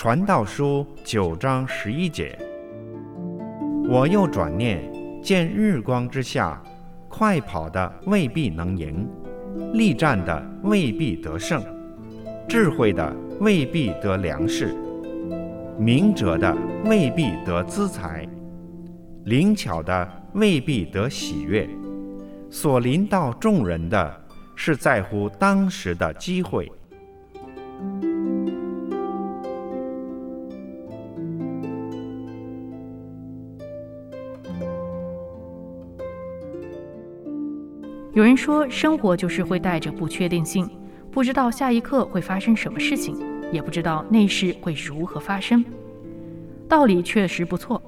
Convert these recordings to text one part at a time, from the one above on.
传道书九章十一节，我又转念见日光之下，快跑的未必能赢，力战的未必得胜，智慧的未必得粮食，明哲的未必得资财，灵巧的未必得喜悦，所临到众人的是在乎当时的机会。有人说，生活就是会带着不确定性，不知道下一刻会发生什么事情，也不知道内事会如何发生。道理确实不错，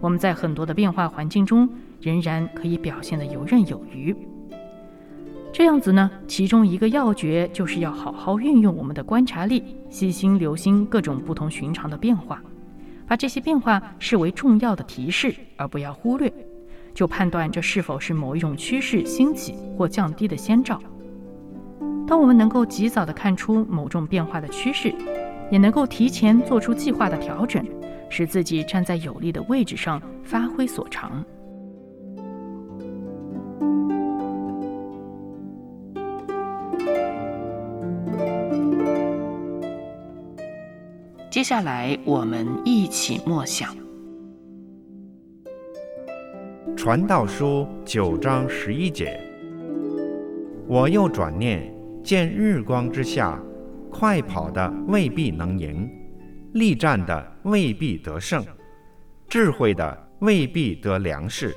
我们在很多的变化环境中，仍然可以表现得游刃有余。这样子呢，其中一个要诀就是要好好运用我们的观察力，细心留心各种不同寻常的变化，把这些变化视为重要的提示，而不要忽略。就判断这是否是某一种趋势兴起或降低的先兆。当我们能够及早的看出某种变化的趋势，也能够提前做出计划的调整，使自己站在有利的位置上发挥所长。接下来，我们一起默想。传道书九章十一节，我又转念见日光之下，快跑的未必能赢，力战的未必得胜，智慧的未必得粮食，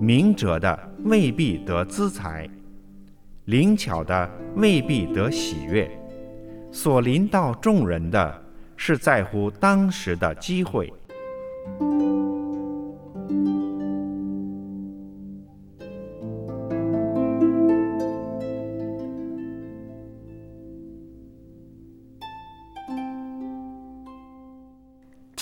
明哲的未必得资财，灵巧的未必得喜悦，所临到众人的是在乎当时的机会。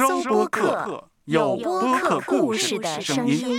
收播客，有播客故事的声音。